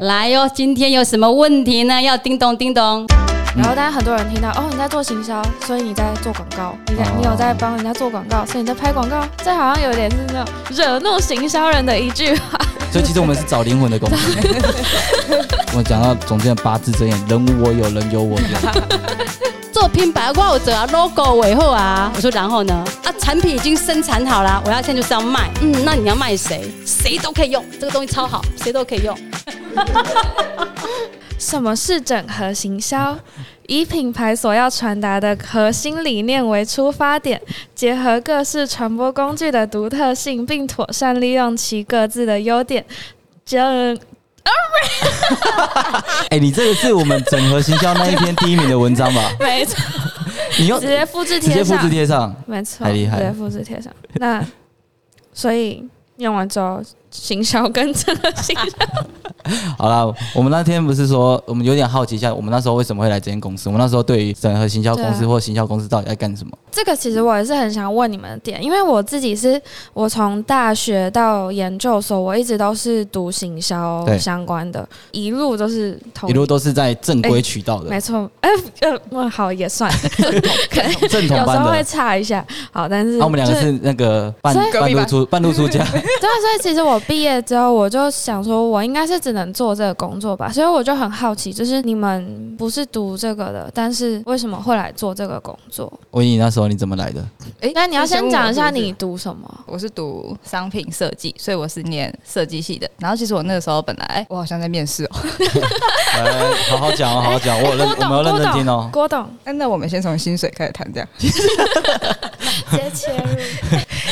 来哟，今天有什么问题呢？要叮咚叮咚。然后，大家很多人听到哦，你在做行销，所以你在做广告，你在你有在帮人家做广告，所以你在拍广告，这好像有点是那种惹怒行销人的一句话。所以其实我们是找灵魂的工作。我讲到总监的八字真言：人无我有，人有我有。做品牌我有做啊，logo 尾后啊。我说然后呢？啊，产品已经生产好了，我要现在就是要卖。嗯，那你要卖谁？谁都可以用，这个东西超好，谁都可以用。什么是整合行销？以品牌所要传达的核心理念为出发点，结合各式传播工具的独特性，并妥善利用其各自的优点，整。哎，你这个是我们整合行销那一篇第一名的文章吧？没错，你用直接复制贴上，直接复制贴上，没错，太厉害，直接复制贴上。那所以用完之后。行销跟这个行销，好了，我们那天不是说，我们有点好奇一下，我们那时候为什么会来这间公司？我们那时候对于整合行销公司或行销公司到底在干什么？这个其实我也是很想问你们的点，因为我自己是我从大学到研究所，我一直都是读行销相关的，一路都是一路都是在正规渠道的，没错。哎，呃，好也算，正统班的，有时候会差一下。好，但是那我们两个是那个半半路出半路出家。对，所以其实我。毕业之后，我就想说，我应该是只能做这个工作吧，所以我就很好奇，就是你们不是读这个的，但是为什么会来做这个工作？我问你那时候你怎么来的？哎，那你要先讲一下你读什么？我是读商品设计，所以我是念设计系的。然后其实我那个时候本来我好像在面试哦，好好讲哦，好好讲，我认我们要认真听哦。郭董，那我们先从薪水开始谈，这样 直接切入，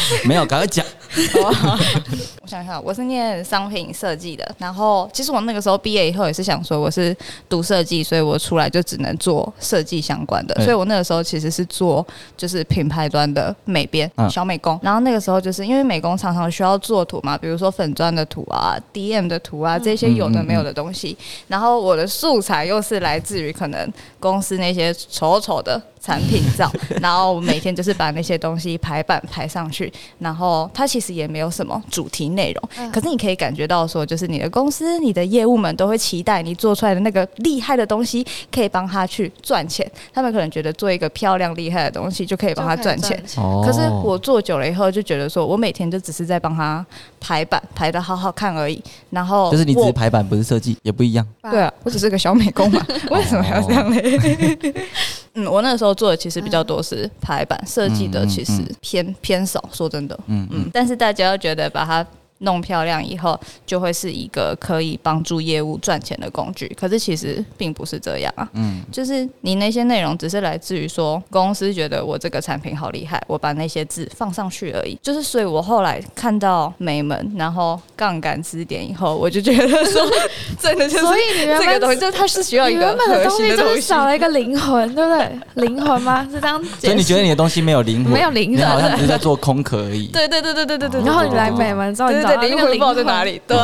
没有，赶快讲。我想想，我是念商品设计的，然后其实我那个时候毕业以后也是想说，我是读设计，所以我出来就只能做设计相关的，所以我那个时候其实是做就是品牌端的美编小美工，然后那个时候就是因为美工常常需要做图嘛，比如说粉砖的图啊、DM 的图啊这些有的没有的东西，然后我的素材又是来自于可能公司那些丑丑的。产品照，然后每天就是把那些东西排版排上去，然后它其实也没有什么主题内容，可是你可以感觉到说，就是你的公司、你的业务们都会期待你做出来的那个厉害的东西可以帮他去赚钱，他们可能觉得做一个漂亮厉害的东西就可以帮他赚钱。可是我做久了以后就觉得说，我每天就只是在帮他排版排的好好看而已，然后就是你只是排版不是设计也不一样。对啊，我只是个小美工嘛，为什么要这样嘞？嗯，我那个时候做的其实比较多是排版设计的，其实偏偏少。说真的，嗯嗯，但是大家又觉得把它。弄漂亮以后，就会是一个可以帮助业务赚钱的工具。可是其实并不是这样啊，嗯，就是你那些内容只是来自于说公司觉得我这个产品好厉害，我把那些字放上去而已。就是所以我后来看到美门，然后杠杆支点以后，我就觉得说，真的就是，所以你这个东西就它是需要一个原本的东西，就是少了一个灵魂，对不对？灵魂吗？是这样。所以你觉得你的东西没有灵魂，没有灵魂，你好像只是在做空壳而已。对对对对对对对。然后你来美门之后，你找灵魂宝在哪里？对，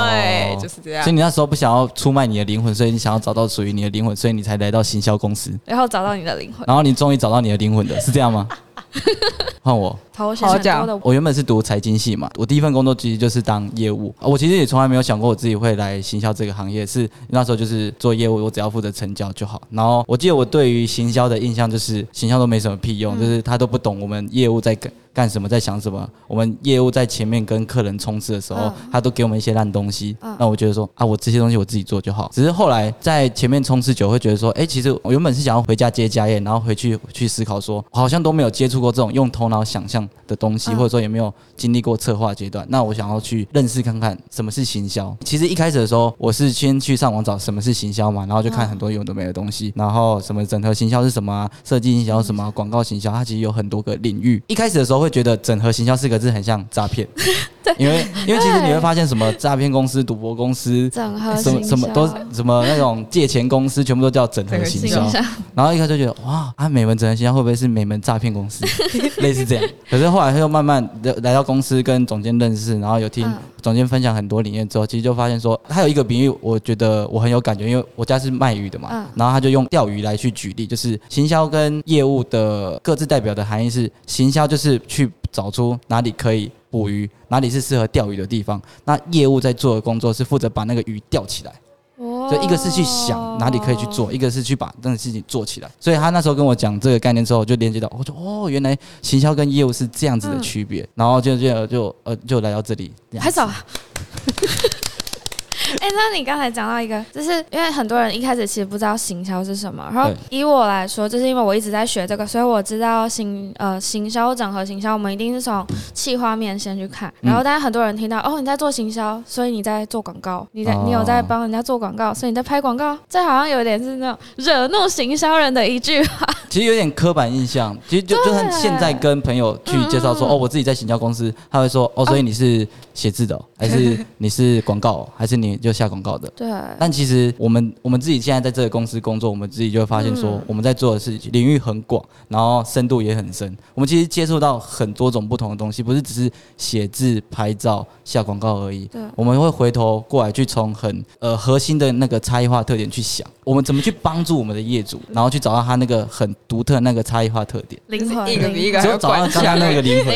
就是这样。所以你那时候不想要出卖你的灵魂，所以你想要找到属于你的灵魂，所以你才来到行销公司，然后找到你的灵魂，然后你终于找到你的灵魂的，是这样吗？换我，好讲。我原本是读财经系嘛，我第一份工作其实就是当业务。我其实也从来没有想过我自己会来行销这个行业，是那时候就是做业务，我只要负责成交就好。然后我记得我对于行销的印象就是，行销都没什么屁用，就是他都不懂我们业务在干干什么，在想什么。我们业务在前面跟客人冲刺的时候，他都给我们一些烂东西。那我觉得说啊，我这些东西我自己做就好。只是后来在前面冲刺久，会觉得说，哎，其实我原本是想要回家接家业，然后回去去思考说，好像都没有接触过这种用头脑想象的东西，或者说也没有经历过策划阶段。那我想要去认识看看什么是行销。其实一开始的时候，我是先去上网找什么是行销嘛，然后就看很多有的没的东西，然后什么整合行销是什么啊，设计行销什么，广告行销，它其实有很多个领域。一开始的时候会觉得整合行销四个字很像诈骗，因为因为其实你会发现什么诈骗公司、赌博公司、整合什么什么都什么那种借钱公司，全部都叫整合行销。然后一开始就觉得哇，啊美门整合行销会不会是美门诈骗公司？类似这样。可是后来他又慢慢的来到公司跟总监认识，然后有听总监分享很多理念之后，其实就发现说，他有一个比喻，我觉得我很有感觉，因为我家是卖鱼的嘛，然后他就用钓鱼来去举例，就是行销跟业务的各自代表的含义是，行销就是去找出哪里可以捕鱼，哪里是适合钓鱼的地方，那业务在做的工作是负责把那个鱼钓起来。所以一个是去想哪里可以去做，一个是去把这个事情做起来。所以他那时候跟我讲这个概念之后，我就连接到，我说哦，原来行销跟业务是这样子的区别，然后就就就呃就来到这里，这样 哎、那你刚才讲到一个，就是因为很多人一开始其实不知道行销是什么，然后以我来说，就是因为我一直在学这个，所以我知道行呃行销整合行销，我们一定是从企划面先去看，然后但是很多人听到哦你在做行销，所以你在做广告，你在、哦你有在帮人家做广告，所以你在拍广告，这好像有点是那种惹怒行销人的一句话。其实有点刻板印象，其实就就算现在跟朋友去介绍说，嗯哦，我自己在行销公司，他会说，哦，所以你是写字的哦、还是你是广告哦，还是你就下广告的？对，但其实我们我们自己现在在这个公司工作，我们自己就会发现说嗯，我们在做的事情领域很广，然后深度也很深。我们其实接触到很多种不同的东西，不是只是写字、拍照、下广告而已。对我们会回头过来去从很呃核心的那个差异化特点去想，我们怎么去帮助我们的业主，然后去找到他那个很独特的那个差异化特点。灵魂一个比一个灵只有找到刚刚那个 灵魂，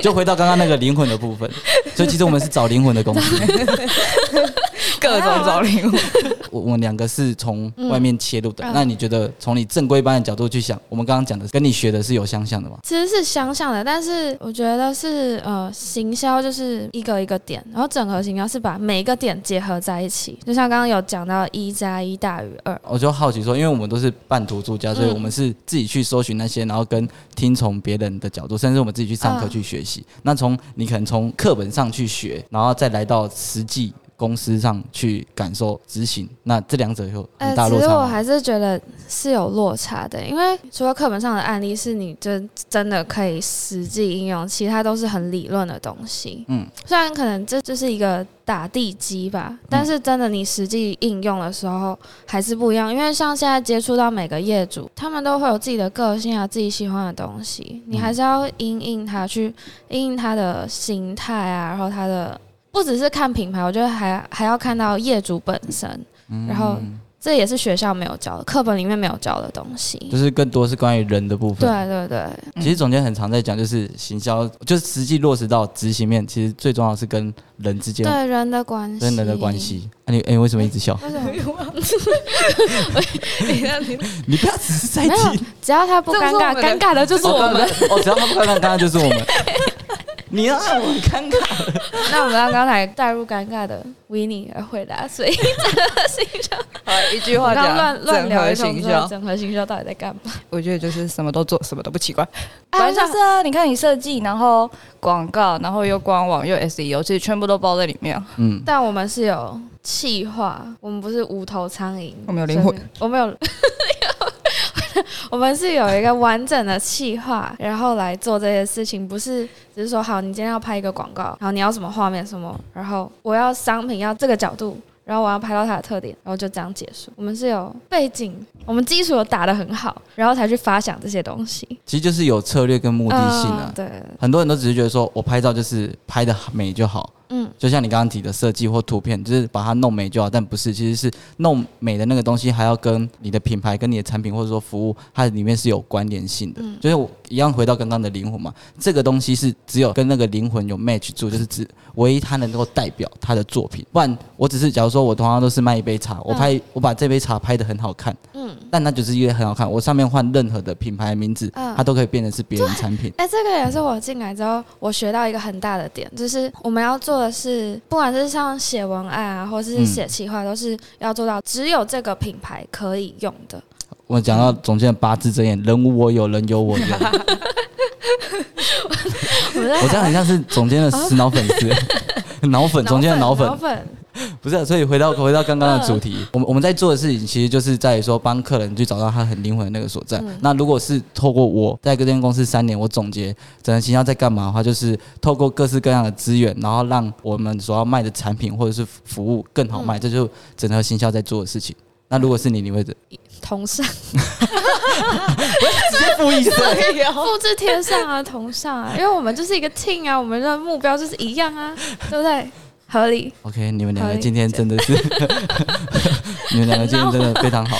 就回到刚刚那个灵魂的部分。所以其实我们是找灵魂的公司。各种找灵魂。我我们两个是从外面切入的，嗯那你觉得从你正规班的角度去想，我们刚刚讲的跟你学的是有相像的吗？其实是相像的，但是我觉得是呃，行销就是一个一个点，然后整合行销是把每一个点结合在一起。就像刚刚有讲到一加一大于二，我就好奇说，因为我们都是半途出家，所以嗯我们是自己去搜寻那些，然后跟听从别人的角度，甚至我们自己去上课嗯去学习。那从你可能从课本上去学，然后再来到实际公司上去感受执行，那这两者有很大呃其实落差吗？我还是觉得是有落差的，因为除了课本上的案例是你真真的可以实际应用，其他都是很理论的东西。嗯，虽然可能这就是一个打地基吧，但是真的你实际应用的时候还是不一样。因为像现在接触到每个业主，他们都会有自己的个性啊，自己喜欢的东西，你还是要因应他去因应他的心态啊，然后他的不只是看品牌，我觉得还还要看到业主本身，嗯然后这也是学校没有教的，课本里面没有教的东西。就是更多是关于人的部分。对对对，其实总监很常在讲，就是行销，就是实际落实到执行面，其实最重要的是跟人之间、对人的关系，跟人的关。系。啊、你哎、你为什么一直笑？为什么？你不要只是在听，只要他不尴尬，尴尬的就是我们。哦，只要他不尴尬，尴尬就是我们。你让我很尴尬。那我们让刚才带入尴尬的维尼来回答，所以好，一句话乱乱整合聊一通之后，行销，整合行销到底在干嘛？我觉得就是什么都做，什么都不奇怪。啊反正就是啊，你看你设计，然后广告，然后又官网又 SEO，其实全部都包在里面。嗯，但我们是有气化，我们不是无头苍蝇，我们有灵魂，我们有。我们是有一个完整的计划，然后来做这些事情，不是只是说好，你今天要拍一个广告，然后你要什么画面什么，然后我要商品要这个角度，然后我要拍到它的特点，然后就这样结束。我们是有背景，我们基础有打得很好，然后才去发想这些东西。其实就是有策略跟目的性啊嗯。对，很多人都只是觉得说我拍照就是拍的美就好，嗯，就像你刚刚提的设计或图片，就是把它弄美就好，但不是，其实是弄美的那个东西还要跟你的品牌、跟你的产品或者说服务，它里面是有关联性的。嗯就是我一样回到刚刚的灵魂嘛，这个东西是只有跟那个灵魂有 match 住，就是只唯一它能够代表它的作品。不然我只是假如说我同样都是卖一杯茶，我拍、我把这杯茶拍的很好看，嗯，但那就是因为很好看，我上面换任何的品牌名字，嗯它都可以变成是别人产品。哎、这个也是我进来之后我学到一个很大的点，就是我们要做的是，不管是像写文案啊，或是嗯写企划，都是要做到只有这个品牌可以用的。我讲到总监的八字真言，人无我有，人有我有。我这样很像是总监的死脑粉丝，脑粉，总监的脑，粉，不是啊、所以回到回到刚刚的主题，我们我们在做的事情，其实就是在于说帮客人去找到他很灵魂的那个所在。嗯那如果是透过我在这间公司三年，我总结整个行销在干嘛的话，就是透过各式各样的资源，然后让我们所要卖的产品或者是服务更好卖，这就是整合行销在做的事情。那如果是你，你会怎同上，直接复议复制贴上啊，同上啊，因为我们就是一个 team 啊，我们的目标就是一样啊，对不对？合理。OK，你们两个今天真的是，你们两个今天真的非常好。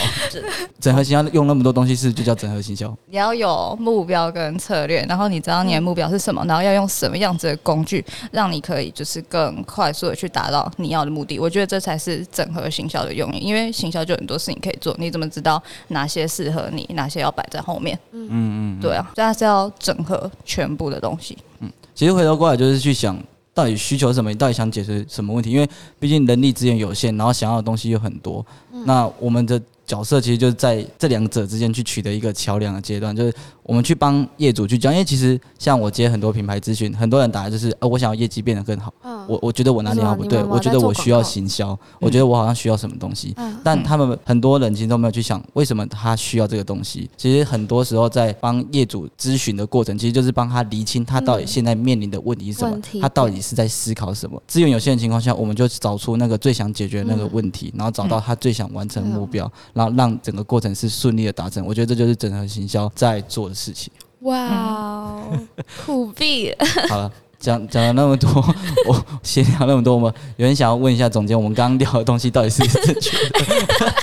整合行销用那么多东西是就叫整合行销。你要有目标跟策略，然后你知道你的目标是什么，然后要用什么样子的工具，让你可以就是更快速的去达到你要的目的。我觉得这才是整合行销的用意，因为行销就很多事情可以做，你怎么知道哪些适合你，哪些要摆在后面？嗯嗯，对啊，所以它是要整合全部的东西。嗯其实回头过来就是去想，到底需求是什么？你到底想解决什么问题？因为毕竟人力资源有限，然后想要的东西又很多。那我们的角色其实就是在这两者之间去取得一个桥梁的阶段，就是我们去帮业主去讲。因为其实像我接很多品牌咨询，很多人打的就是，呃，我想要业绩变得更好。嗯我我觉得我哪里好不对，我觉得我需要行销，我觉得我好像需要什么东西。嗯但他们很多人其实都没有去想，为什么他需要这个东西。其实很多时候在帮业主咨询的过程，其实就是帮他厘清他到底现在面临的问题是什么他到底是在思考什么。资源有限的情况下，我们就找出那个最想解决的那个问题，然后找到他最想完成的目标，然后让整个过程是顺利的达成。我觉得这就是整合行销在做的事情。哇哦，酷毙了！好了。讲讲了那么多，我闲聊那么多，我们有人想要问一下总监，我们刚刚聊的东西到底是正确的？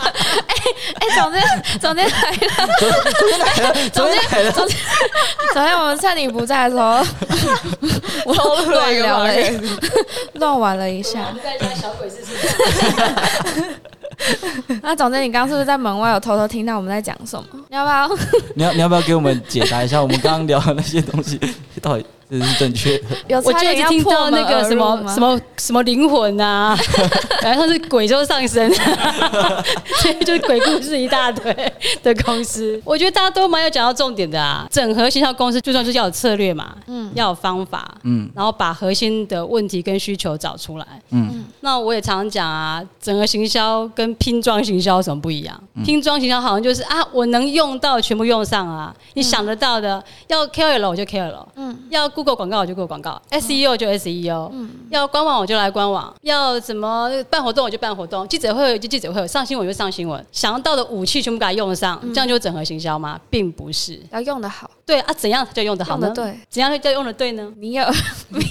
哎，总监，总监来了，总监来了，总监来了，总监，我们趁你不在的时候，我乱聊了，乱玩了一下。在家小鬼是是 那总之，你刚刚是不是在门外有偷偷听到我们在讲什么？你要不要？你要你要不要给我们解答一下，我们刚刚聊的那些东西到底是不是正确。的？有我就一直差点要听到那个什么吗？什么什么灵魂啊，然后是鬼就上身，所以就是鬼故事一大堆的公司。我觉得大家都蛮有讲到重点的啊，整合行销公司最重要就是要有策略嘛，嗯，要有方法，嗯。然后把核心的问题跟需求找出来。嗯。那我也常常讲啊，整合行销跟拼装行销有什么不一样？拼装行销好像就是啊，我能用到全部用上啊，你想得到的，要 KOL 我就 KOL，嗯，要 Google 广告我就 Google 广告，SEO 就 SEO，嗯，要官网我就来官网，要怎么办活动我就办活动，记者会就记者会，上新闻就上新闻，想到的武器全部给它用上，这样就整合行销吗？并不是，要用的好，对啊，怎样才叫用得好呢？对，怎样叫用的对呢？你有 明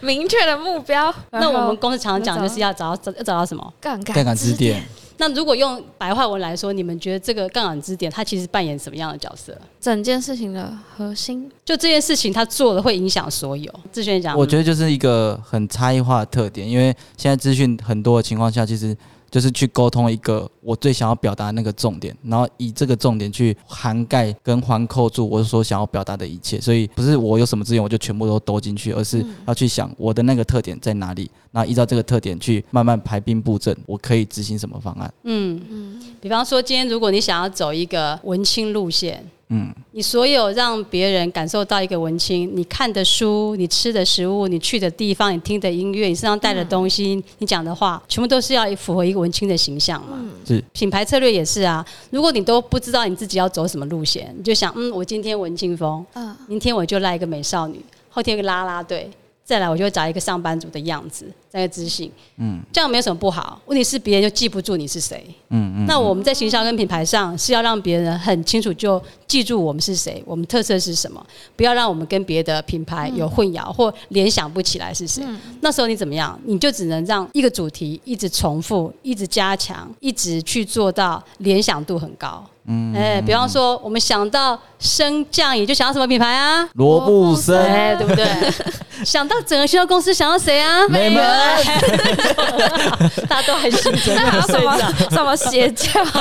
明确的目标。那我们公司常常讲就是要找到找要找到什么？杠杆杠杆支点，那如果用白话文来说，你们觉得这个杠杆支点它其实扮演什么样的角色？整件事情的核心。就这件事情，它做了会影响所有。志轩讲，我觉得就是一个很差异化的特点，因为现在资讯很多的情况下，其实就是去沟通一个我最想要表达的那个重点，然后以这个重点去涵盖跟环扣住我所想要表达的一切。所以不是我有什么资源我就全部都兜进去，而是要去想我的那个特点在哪里，然后依照这个特点去慢慢排兵布阵，我可以执行什么方案。嗯嗯，比方说，今天如果你想要走一个文青路线，嗯，你所有让别人感受到一个文青，你看的书、你吃的食物、你去的地方、你听的音乐、你身上带的东西、你讲的话，全部都是要符合一个文青的形象嘛。是。品牌策略也是啊，如果你都不知道你自己要走什么路线，你就想，嗯，我今天文青风，嗯，明天我就来一个美少女，后天一个啦啦队，再来我就找一个上班族的样子，那个自信，嗯，这样没有什么不好。问题是别人就记不住你是谁。嗯嗯，那我们在行销跟品牌上是要让别人很清楚就记住我们是谁，我们特色是什么，不要让我们跟别的品牌有混淆或联想不起来是谁。那时候你怎么样？你就只能让一个主题一直重复，一直加强，一直去做到联想度很高。嗯，哎，比方说我们想到升降椅，就想到什么品牌啊？罗布森哎，对不对？想到整个学校公司，想到谁啊？美门 大家都还醒着，那还有什睡着。么什么邪教？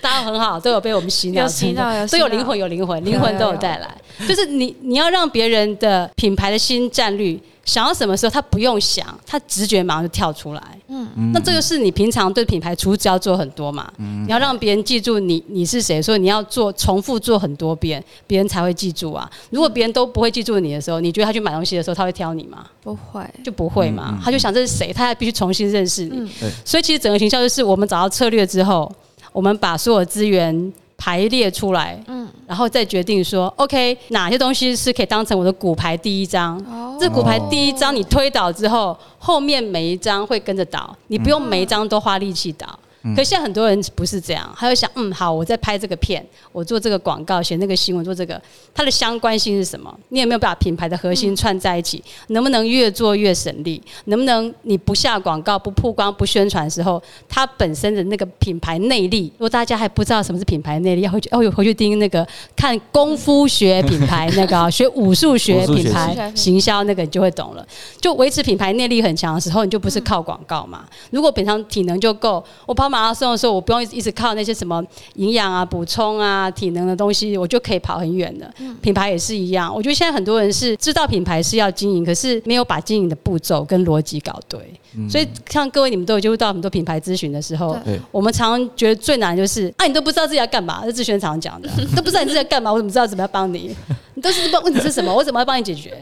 大家很好，都有被我们洗脑，有洗脑有洗脑都有灵魂，有灵魂，灵魂都有带来。就是你，你要让别人的品牌的新战略想要什么时候，他不用想，他直觉马上就跳出来。嗯，那这个是你平常对品牌处置要做很多嘛？你要让别人记住你你是谁，所以你要做重复做很多遍，别人才会记住啊。如果别人都不会记住你的时候，你觉得他去买东西的时候，他会挑你吗？不会，就不会嘛，他就想这是谁，他还必须重新认识你。对所以其实整个行销就是我们找到策略之后，我们把所有资源排列出来，嗯，然后再决定说，OK，哪些东西是可以当成我的骨牌第一张。哦这骨牌第一张你推倒之后，后面每一张会跟着倒，你不用每一张都花力气倒。可现在很多人不是这样，他会想，嗯，好，我在拍这个片，我做这个广告，写那个新闻，做这个，它的相关性是什么？你有没有把品牌的核心串在一起？能不能越做越省力？能不能你不下广告、不曝光、不宣传的时候，它本身的那个品牌内力？如果大家还不知道什么是品牌内力，要回去哦，回去盯那个看功夫学品牌那个学武术学品牌 行销那个，你就会懂了。就维持品牌内力很强的时候，你就不是靠广告嘛。如果平常体能就够，我跑马拉松的时候，我不用一直靠那些什么营养啊、补充啊、体能的东西，我就可以跑很远的。品牌也是一样，我觉得现在很多人是知道品牌是要经营，可是没有把经营的步骤跟逻辑搞对。所以像各位你们都有接触到很多品牌咨询的时候，我们常常觉得最难就是啊，你都不知道自己要干嘛，是志轩常讲的，都不知道你自己要干嘛，我怎么知道怎么要帮你？你都是问问题是什么，我怎么要帮你解决？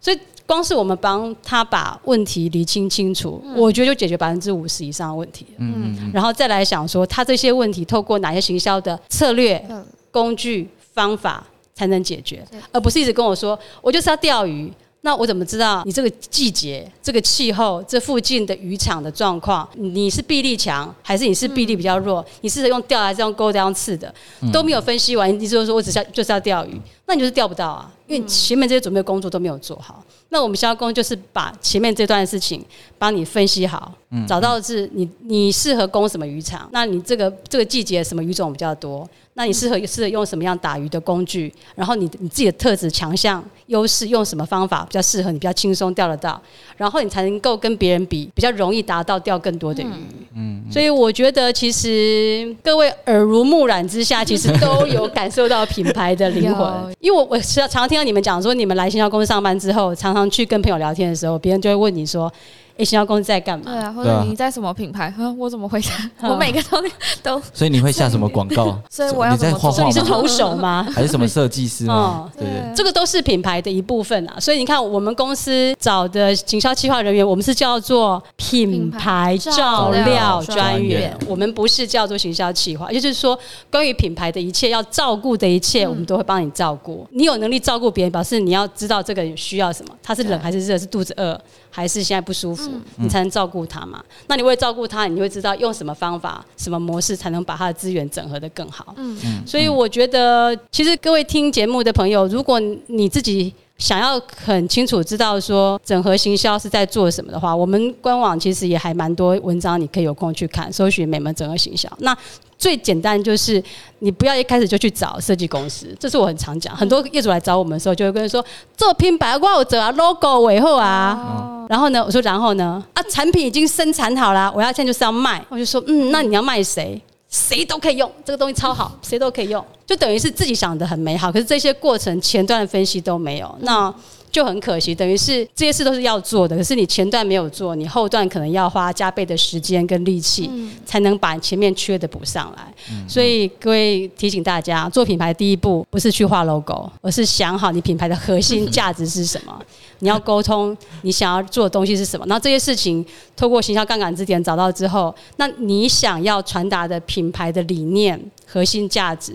所以。光是我们帮他把问题理清清楚，我觉得就解决百分之五十以上的问题。嗯，然后再来想说，他这些问题透过哪些行销的策略、工具、方法才能解决，而不是一直跟我说，我就是要钓鱼。那我怎么知道你这个季节、这个气候、这附近的渔场的状况？你是臂力强，还是你是臂力比较弱？你是用钓还是用钩、这样刺的？都没有分析完，你就说我只是就是要钓鱼，那你就是钓不到啊，因为前面这些准备工作都没有做好。那我们销工就是把前面这段事情帮你分析好，找到是你你适合攻什么渔场，那你这个这个季节什么鱼种比较多，那你适合适合用什么样打鱼的工具，然后你你自己的特质强项优势用什么方法比较适合你比较轻松钓得到，然后你才能够跟别人比比较容易达到钓更多的鱼。嗯，所以我觉得其实各位耳濡目染之下，其实都有感受到品牌的灵魂，因为我我常常听到你们讲说，你们来新销公司上班之后常。常去跟朋友聊天的时候，别人就会问你说。哎，行销公司在干嘛？对啊，或者你在什么品牌？我怎么回答？我每个都 都。所以你会下什么广告？所以我要你在画画你是投手吗？还是什么设计师吗？对对，这个都是品牌的一部分啊。所以你看，我们公司找的行销企划人员，我们是叫做品牌照料专员，我们不是叫做行销企划。也就是说，关于品牌的一切要照顾的一切，我们都会帮你照顾。你有能力照顾别人，表示你要知道这个人需要什么，他是冷还是热，是肚子饿。还是现在不舒服，你才能照顾他嘛？那你会照顾他，你会知道用什么方法、什么模式才能把他的资源整合的更好。嗯嗯。所以我觉得，其实各位听节目的朋友，如果你自己想要很清楚知道说整合行销是在做什么的话，我们官网其实也还蛮多文章，你可以有空去看，搜寻美门整合行销。那最简单就是，你不要一开始就去找设计公司，这是我很常讲。很多业主来找我们的时候，就会跟人说：“做品牌我有做啊，logo 尾后啊。”然后呢，我说：“然后呢？啊，产品已经生产好了，我要现在就是要卖。”我就说：“嗯，那你要卖谁？谁都可以用，这个东西超好，谁都可以用。就等于是自己想的很美好，可是这些过程前段的分析都没有。那。”就很可惜，等于是这些事都是要做的，可是你前段没有做，你后段可能要花加倍的时间跟力气，才能把前面缺的补上来。所以各位提醒大家，做品牌第一步不是去画 logo，而是想好你品牌的核心价值是什么，你要沟通你想要做的东西是什么。然后这些事情透过行销杠杆之点找到之后，那你想要传达的品牌的理念、核心价值。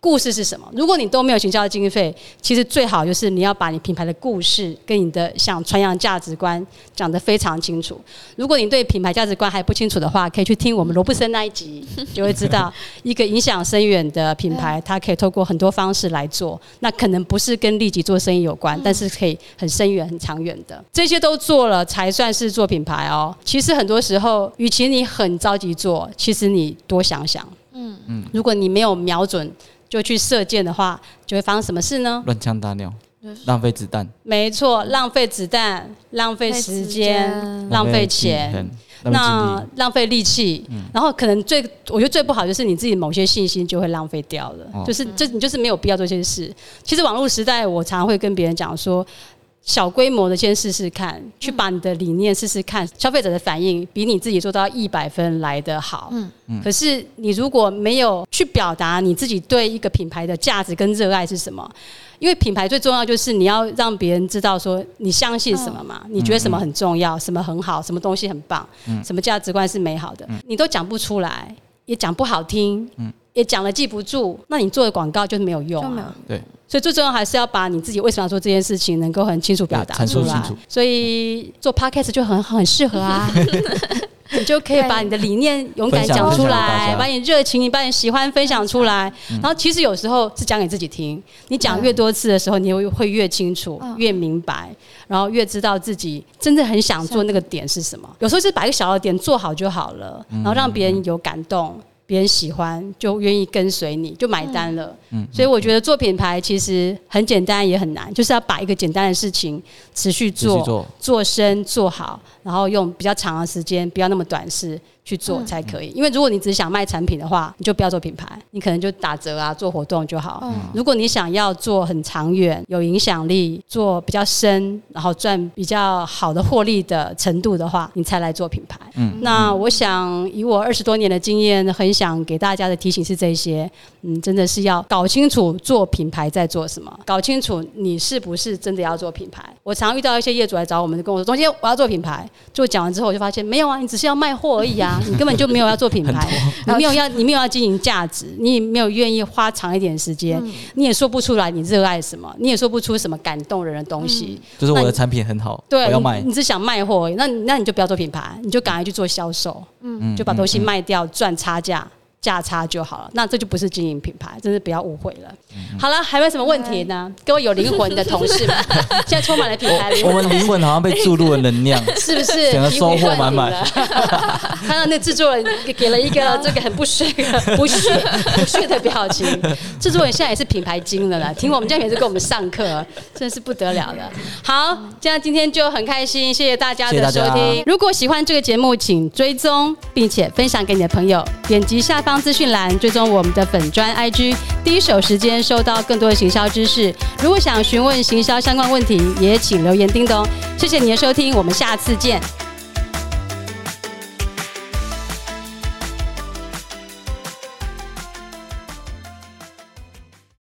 故事是什么？如果你都没有行销的经费，其实最好就是你要把你品牌的故事跟你的想传扬价值观讲得非常清楚。如果你对品牌价值观还不清楚的话，可以去听我们罗布森那一集，就会知道一个影响深远的品牌，它可以透过很多方式来做。那可能不是跟立即做生意有关，但是可以很深远、很长远的。这些都做了才算是做品牌哦。其实很多时候，与其你很着急做，其实你多想想。嗯嗯，如果你没有瞄准。就去射箭的话，就会发生什么事呢？乱枪打鸟，浪费子弹。没错，浪费子弹，浪费时间，浪费钱，那浪费力气。然后可能最，我觉得最不好就是你自己某些信心就会浪费掉了。就是这，你就是没有必要做这些事。其实网络时代，我常常会跟别人讲说。小规模的先试试看，去把你的理念试试看，消费者的反应比你自己做到一百分来得好。嗯嗯。可是你如果没有去表达你自己对一个品牌的价值跟热爱是什么，因为品牌最重要就是你要让别人知道说你相信什么嘛，你觉得什么很重要，什么很好，什么东西很棒，什么价值观是美好的，你都讲不出来，也讲不好听，也讲了记不住，那你做的广告就是没有用啊。对。所以最重要还是要把你自己为什么要做这件事情能够很清楚表达出来。所以做 podcast 就很很适合啊。你就可以把你的理念勇敢讲出来，把你热情、你把你喜欢分享出来。然后其实有时候是讲给自己听，你讲越多次的时候，你会会越清楚、越明白，然后越知道自己真正很想做那个点是什么。有时候是把一个小的点做好就好了，然后让别人有感动。别人喜欢就愿意跟随你，就买单了。嗯，所以我觉得做品牌其实很简单也很难，就是要把一个简单的事情持续做，做深做好，然后用比较长的时间，不要那么短视。去做才可以，因为如果你只想卖产品的话，你就不要做品牌，你可能就打折啊，做活动就好。如果你想要做很长远、有影响力、做比较深，然后赚比较好的获利的程度的话，你才来做品牌。嗯，那我想以我二十多年的经验，很想给大家的提醒是这些。嗯，真的是要搞清楚做品牌在做什么，搞清楚你是不是真的要做品牌。我常遇到一些业主来找我们，跟我说：“中间我要做品牌。”就讲完之后，我就发现没有啊，你只是要卖货而已啊。你根本就没有要做品牌，你没有要，你没有要经营价值，你也没有愿意花长一点时间，你也说不出来你热爱什么，你也说不出什么感动人的东西。就是我的产品很好，对，我要卖，你只想卖货，那那你就不要做品牌，你就赶快去做销售，嗯，就把东西卖掉赚差价。价差就好了，那这就不是经营品牌，真是不要误会了。好了，还有什么问题呢？各位有灵魂的同事们，现在充满了品牌灵魂。我们灵魂好像被注入了能量，是不是？整个收获满满。看到那制作人给了一个这个很不屑、不屑、不屑的表情。制作人现在也是品牌精了啦，听我们这样也是给我们上课，真的是不得了的。好，这样今天就很开心，谢谢大家的收听。如果喜欢这个节目，请追踪并且分享给你的朋友，点击下资讯栏追踪我们的粉专 IG，第一手时间收到更多的行销知识。如果想询问行销相关问题，也请留言叮咚。谢谢你的收听，我们下次见。